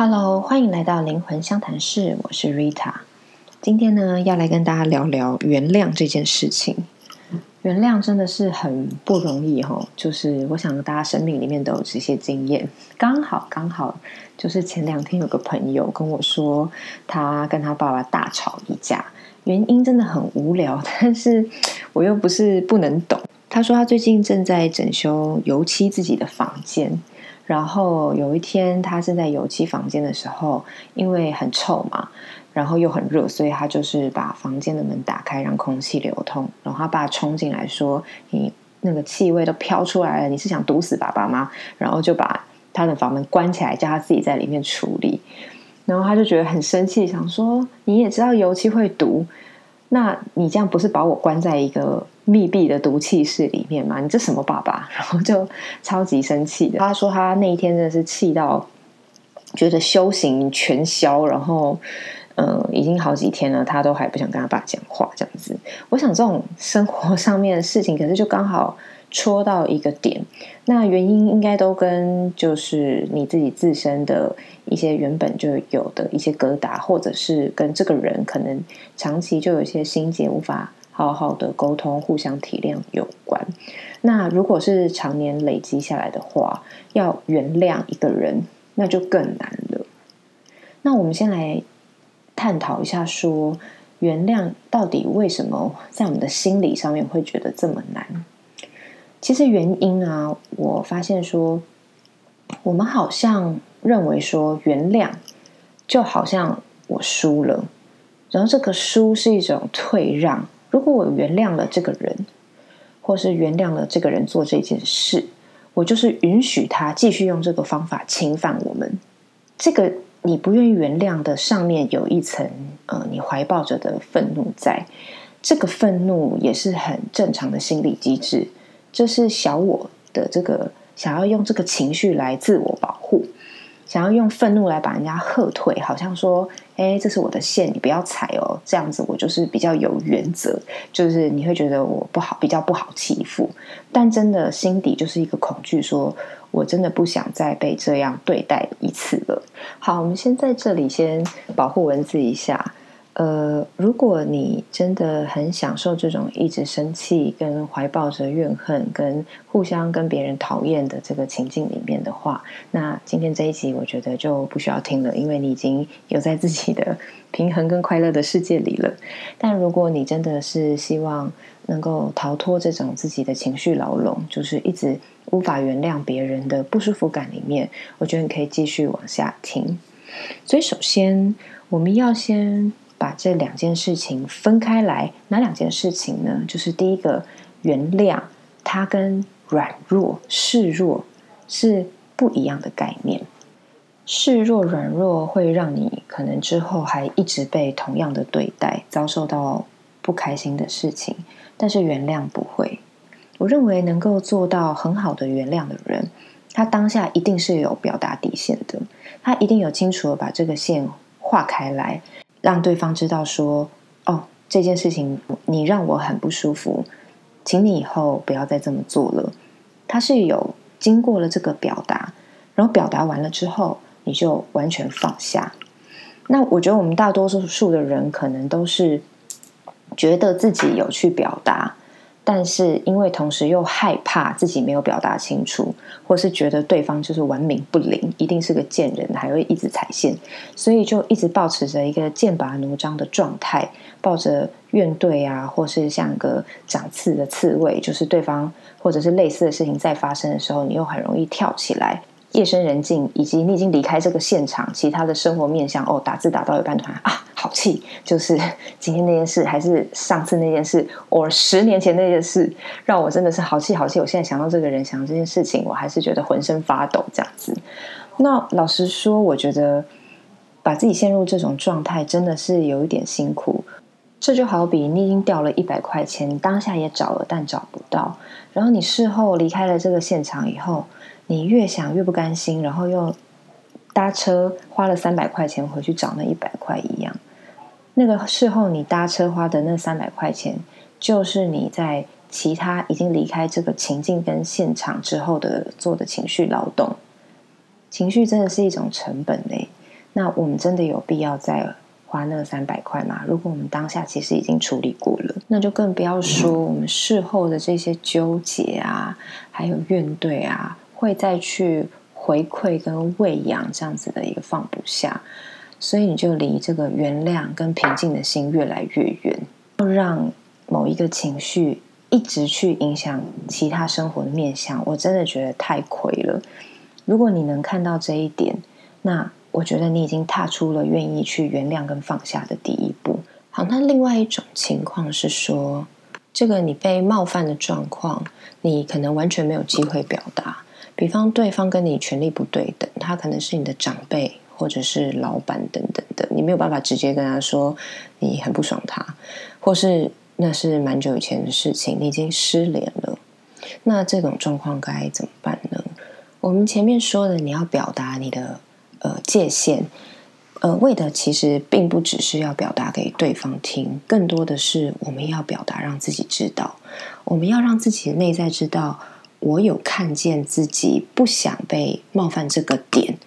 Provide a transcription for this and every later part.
Hello，欢迎来到灵魂相谈室，我是 Rita。今天呢，要来跟大家聊聊原谅这件事情。原谅真的是很不容易哈，就是我想大家生命里面都有这些经验。刚好刚好，就是前两天有个朋友跟我说，他跟他爸爸大吵一架，原因真的很无聊，但是我又不是不能懂。他说他最近正在整修油漆自己的房间。然后有一天，他正在油漆房间的时候，因为很臭嘛，然后又很热，所以他就是把房间的门打开，让空气流通。然后他爸冲进来说：“你那个气味都飘出来了，你是想毒死爸爸吗？”然后就把他的房门关起来，叫他自己在里面处理。然后他就觉得很生气，想说：“你也知道油漆会毒。”那你这样不是把我关在一个密闭的毒气室里面吗？你这什么爸爸？然后就超级生气的。他说他那一天真的是气到觉得修行全消，然后嗯，已经好几天了，他都还不想跟他爸讲话这样子。我想这种生活上面的事情，可是就刚好。戳到一个点，那原因应该都跟就是你自己自身的一些原本就有的一些疙瘩，或者是跟这个人可能长期就有一些心结，无法好好的沟通、互相体谅有关。那如果是常年累积下来的话，要原谅一个人，那就更难了。那我们先来探讨一下，说原谅到底为什么在我们的心理上面会觉得这么难？其实原因啊，我发现说，我们好像认为说原谅，就好像我输了，然后这个输是一种退让。如果我原谅了这个人，或是原谅了这个人做这件事，我就是允许他继续用这个方法侵犯我们。这个你不愿意原谅的上面有一层，呃，你怀抱着的愤怒，在这个愤怒也是很正常的心理机制。这是小我的这个想要用这个情绪来自我保护，想要用愤怒来把人家喝退，好像说：“哎，这是我的线，你不要踩哦。”这样子我就是比较有原则，就是你会觉得我不好，比较不好欺负。但真的心底就是一个恐惧，说我真的不想再被这样对待一次了。好，我们先在这里先保护文字一下。呃，如果你真的很享受这种一直生气、跟怀抱着怨恨、跟互相跟别人讨厌的这个情境里面的话，那今天这一集我觉得就不需要听了，因为你已经有在自己的平衡跟快乐的世界里了。但如果你真的是希望能够逃脱这种自己的情绪牢笼，就是一直无法原谅别人的不舒服感里面，我觉得你可以继续往下听。所以，首先我们要先。把这两件事情分开来，哪两件事情呢？就是第一个，原谅它跟软弱、示弱是不一样的概念。示弱、软弱会让你可能之后还一直被同样的对待，遭受到不开心的事情。但是原谅不会。我认为能够做到很好的原谅的人，他当下一定是有表达底线的，他一定有清楚的把这个线划开来。让对方知道说：“哦，这件事情你让我很不舒服，请你以后不要再这么做了。”他是有经过了这个表达，然后表达完了之后，你就完全放下。那我觉得我们大多数数的人可能都是觉得自己有去表达。但是因为同时又害怕自己没有表达清楚，或是觉得对方就是文明不灵，一定是个贱人，还会一直踩线，所以就一直保持着一个剑拔弩张的状态，抱着怨怼啊，或是像个长刺的刺猬，就是对方或者是类似的事情再发生的时候，你又很容易跳起来。夜深人静，以及你已经离开这个现场，其他的生活面向哦，打字打到一半突然啊，好气！就是今天那件事，还是上次那件事，或十年前那件事，让我真的是好气好气。我现在想到这个人，想到这件事情，我还是觉得浑身发抖。这样子，那老实说，我觉得把自己陷入这种状态，真的是有一点辛苦。这就好比你已经掉了一百块钱，当下也找了，但找不到，然后你事后离开了这个现场以后。你越想越不甘心，然后又搭车花了三百块钱回去找那一百块一样。那个事后你搭车花的那三百块钱，就是你在其他已经离开这个情境跟现场之后的做的情绪劳动。情绪真的是一种成本嘞。那我们真的有必要再花那三百块吗？如果我们当下其实已经处理过了，那就更不要说我们事后的这些纠结啊，还有怨怼啊，会再去回馈跟喂养这样子的一个放不下，所以你就离这个原谅跟平静的心越来越远，让某一个情绪。一直去影响其他生活的面向，我真的觉得太亏了。如果你能看到这一点，那我觉得你已经踏出了愿意去原谅跟放下的第一步。好，那另外一种情况是说，这个你被冒犯的状况，你可能完全没有机会表达。比方对方跟你权力不对等，他可能是你的长辈或者是老板等等的，你没有办法直接跟他说你很不爽他，或是。那是蛮久以前的事情，你已经失联了。那这种状况该怎么办呢？我们前面说的，你要表达你的呃界限，呃，为的其实并不只是要表达给对方听，更多的是我们要表达让自己知道，我们要让自己的内在知道，我有看见自己不想被冒犯这个点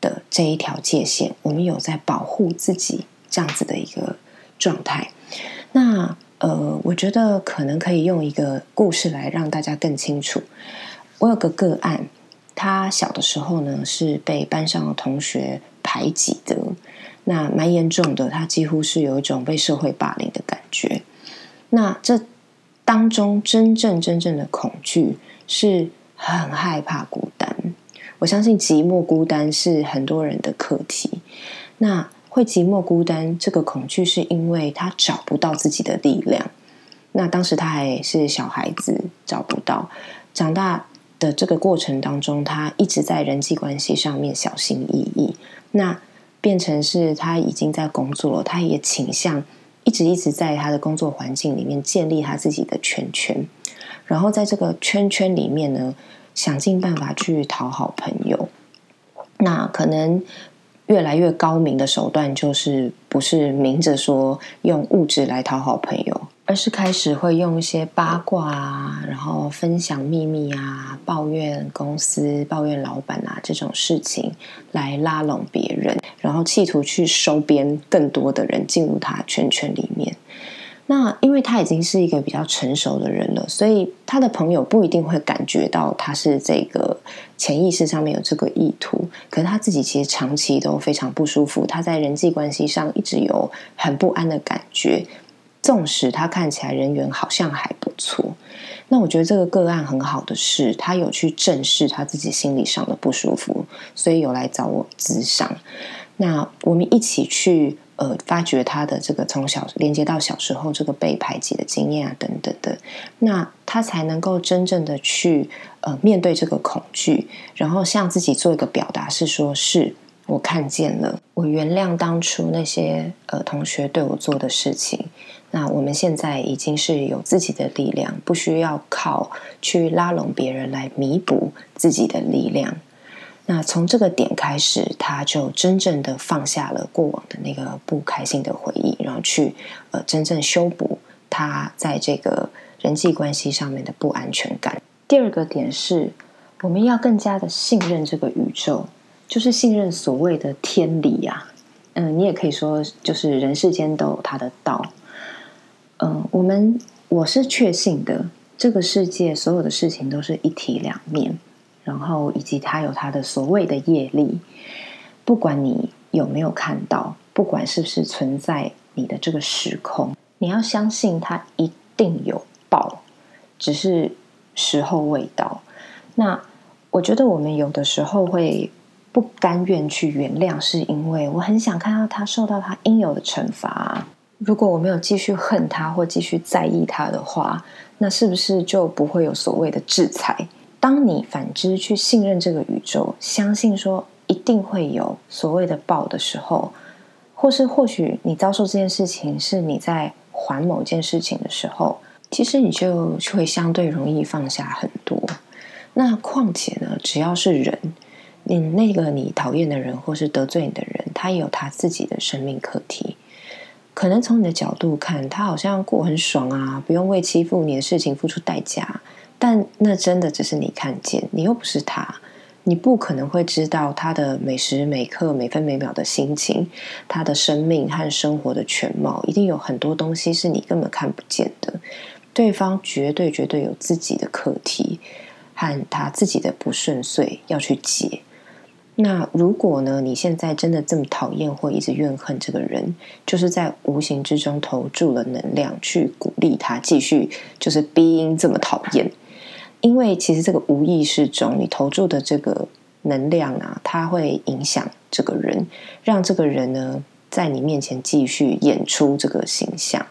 的这一条界限，我们有在保护自己这样子的一个状态。那呃，我觉得可能可以用一个故事来让大家更清楚。我有个个案，他小的时候呢是被班上的同学排挤的，那蛮严重的，他几乎是有一种被社会霸凌的感觉。那这当中真正真正的恐惧是很害怕孤单。我相信寂寞孤单是很多人的课题。那会寂寞孤单，这个恐惧是因为他找不到自己的力量。那当时他还是小孩子，找不到。长大的这个过程当中，他一直在人际关系上面小心翼翼。那变成是他已经在工作了，他也倾向一直一直在他的工作环境里面建立他自己的圈圈，然后在这个圈圈里面呢，想尽办法去讨好朋友。那可能。越来越高明的手段，就是不是明着说用物质来讨好朋友，而是开始会用一些八卦啊，然后分享秘密啊，抱怨公司、抱怨老板啊这种事情来拉拢别人，然后企图去收编更多的人进入他圈圈里面。那因为他已经是一个比较成熟的人了，所以他的朋友不一定会感觉到他是这个潜意识上面有这个意图。可是他自己其实长期都非常不舒服，他在人际关系上一直有很不安的感觉。纵使他看起来人缘好像还不错，那我觉得这个个案很好的是，他有去正视他自己心理上的不舒服，所以有来找我咨商。那我们一起去。呃，发掘他的这个从小连接到小时候这个被排挤的经验啊，等等的，那他才能够真正的去呃面对这个恐惧，然后向自己做一个表达，是说是我看见了，我原谅当初那些呃同学对我做的事情。那我们现在已经是有自己的力量，不需要靠去拉拢别人来弥补自己的力量。那从这个点开始，他就真正的放下了过往的那个不开心的回忆，然后去呃真正修补他在这个人际关系上面的不安全感。第二个点是，我们要更加的信任这个宇宙，就是信任所谓的天理呀。嗯，你也可以说，就是人世间都有他的道。嗯，我们我是确信的，这个世界所有的事情都是一体两面。然后，以及他有他的所谓的业力，不管你有没有看到，不管是不是存在你的这个时空，你要相信他一定有报，只是时候未到。那我觉得我们有的时候会不甘愿去原谅，是因为我很想看到他受到他应有的惩罚。如果我没有继续恨他或继续在意他的话，那是不是就不会有所谓的制裁？当你反之去信任这个宇宙，相信说一定会有所谓的报的时候，或是或许你遭受这件事情是你在还某件事情的时候，其实你就会相对容易放下很多。那况且呢，只要是人，你那个你讨厌的人或是得罪你的人，他也有他自己的生命课题。可能从你的角度看，他好像过很爽啊，不用为欺负你的事情付出代价。但那真的只是你看见，你又不是他，你不可能会知道他的每时每刻、每分每秒的心情，他的生命和生活的全貌，一定有很多东西是你根本看不见的。对方绝对绝对有自己的课题和他自己的不顺遂要去解。那如果呢？你现在真的这么讨厌或一直怨恨这个人，就是在无形之中投注了能量去鼓励他继续，就是逼因这么讨厌。因为其实这个无意识中，你投注的这个能量啊，它会影响这个人，让这个人呢在你面前继续演出这个形象。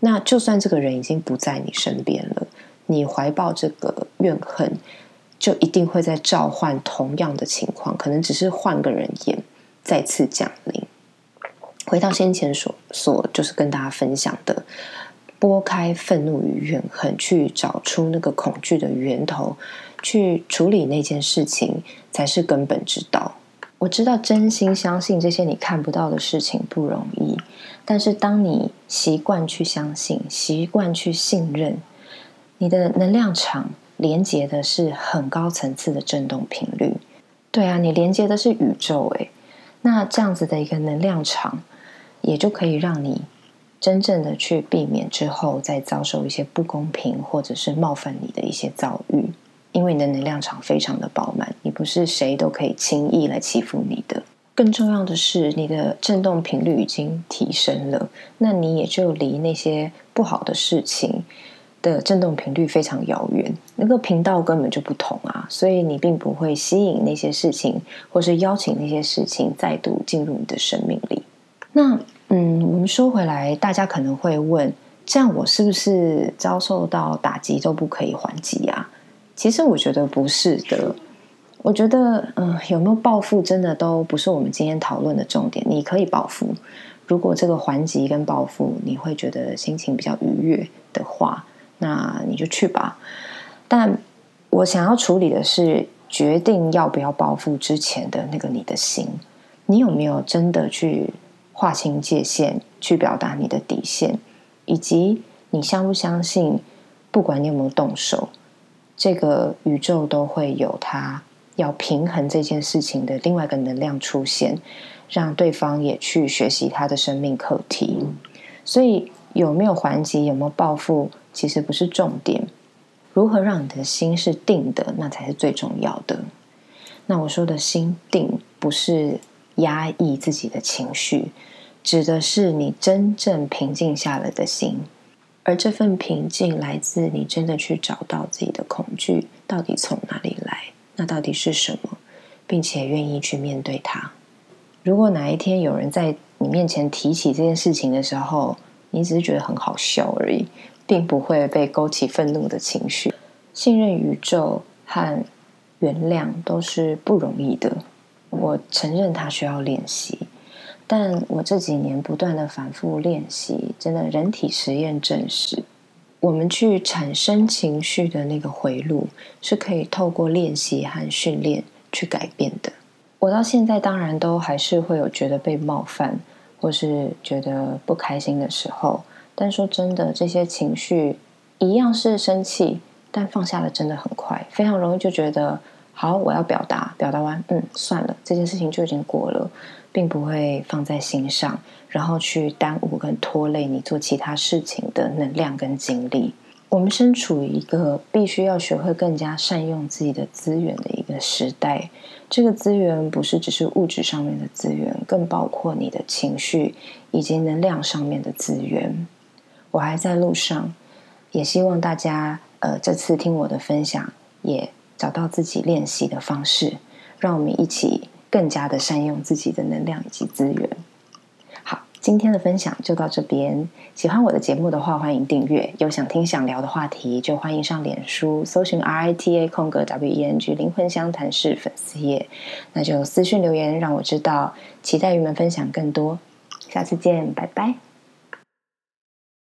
那就算这个人已经不在你身边了，你怀抱这个怨恨，就一定会在召唤同样的情况，可能只是换个人演，再次降临。回到先前所所，就是跟大家分享的。拨开愤怒与怨恨，去找出那个恐惧的源头，去处理那件事情，才是根本之道。我知道，真心相信这些你看不到的事情不容易，但是当你习惯去相信，习惯去信任，你的能量场连接的是很高层次的振动频率。对啊，你连接的是宇宙，诶，那这样子的一个能量场，也就可以让你。真正的去避免之后再遭受一些不公平或者是冒犯你的一些遭遇，因为你的能量场非常的饱满，你不是谁都可以轻易来欺负你的。更重要的是，你的振动频率已经提升了，那你也就离那些不好的事情的振动频率非常遥远，那个频道根本就不同啊，所以你并不会吸引那些事情，或是邀请那些事情再度进入你的生命里。那。嗯，我们说回来，大家可能会问：这样我是不是遭受到打击都不可以还击啊？其实我觉得不是的。我觉得，嗯，有没有报复，真的都不是我们今天讨论的重点。你可以报复，如果这个还击跟报复你会觉得心情比较愉悦的话，那你就去吧。但我想要处理的是，决定要不要报复之前的那个你的心，你有没有真的去？划清界限，去表达你的底线，以及你相不相信，不管你有没有动手，这个宇宙都会有它要平衡这件事情的另外一个能量出现，让对方也去学习他的生命课题。所以有没有还击，有没有报复，其实不是重点。如何让你的心是定的，那才是最重要的。那我说的心定，不是。压抑自己的情绪，指的是你真正平静下来的心，而这份平静来自你真的去找到自己的恐惧到底从哪里来，那到底是什么，并且愿意去面对它。如果哪一天有人在你面前提起这件事情的时候，你只是觉得很好笑而已，并不会被勾起愤怒的情绪。信任宇宙和原谅都是不容易的。我承认他需要练习，但我这几年不断的反复练习，真的人体实验证实，我们去产生情绪的那个回路是可以透过练习和训练去改变的。我到现在当然都还是会有觉得被冒犯或是觉得不开心的时候，但说真的，这些情绪一样是生气，但放下了真的很快，非常容易就觉得。好，我要表达，表达完，嗯，算了，这件事情就已经过了，并不会放在心上，然后去耽误跟拖累你做其他事情的能量跟精力。我们身处一个必须要学会更加善用自己的资源的一个时代，这个资源不是只是物质上面的资源，更包括你的情绪以及能量上面的资源。我还在路上，也希望大家，呃，这次听我的分享也。找到自己练习的方式，让我们一起更加的善用自己的能量以及资源。好，今天的分享就到这边。喜欢我的节目的话，欢迎订阅。有想听想聊的话题，就欢迎上脸书搜寻 R I T A 空格 W E N G 灵魂相谈室粉丝页，那就私讯留言让我知道。期待与们分享更多，下次见，拜拜。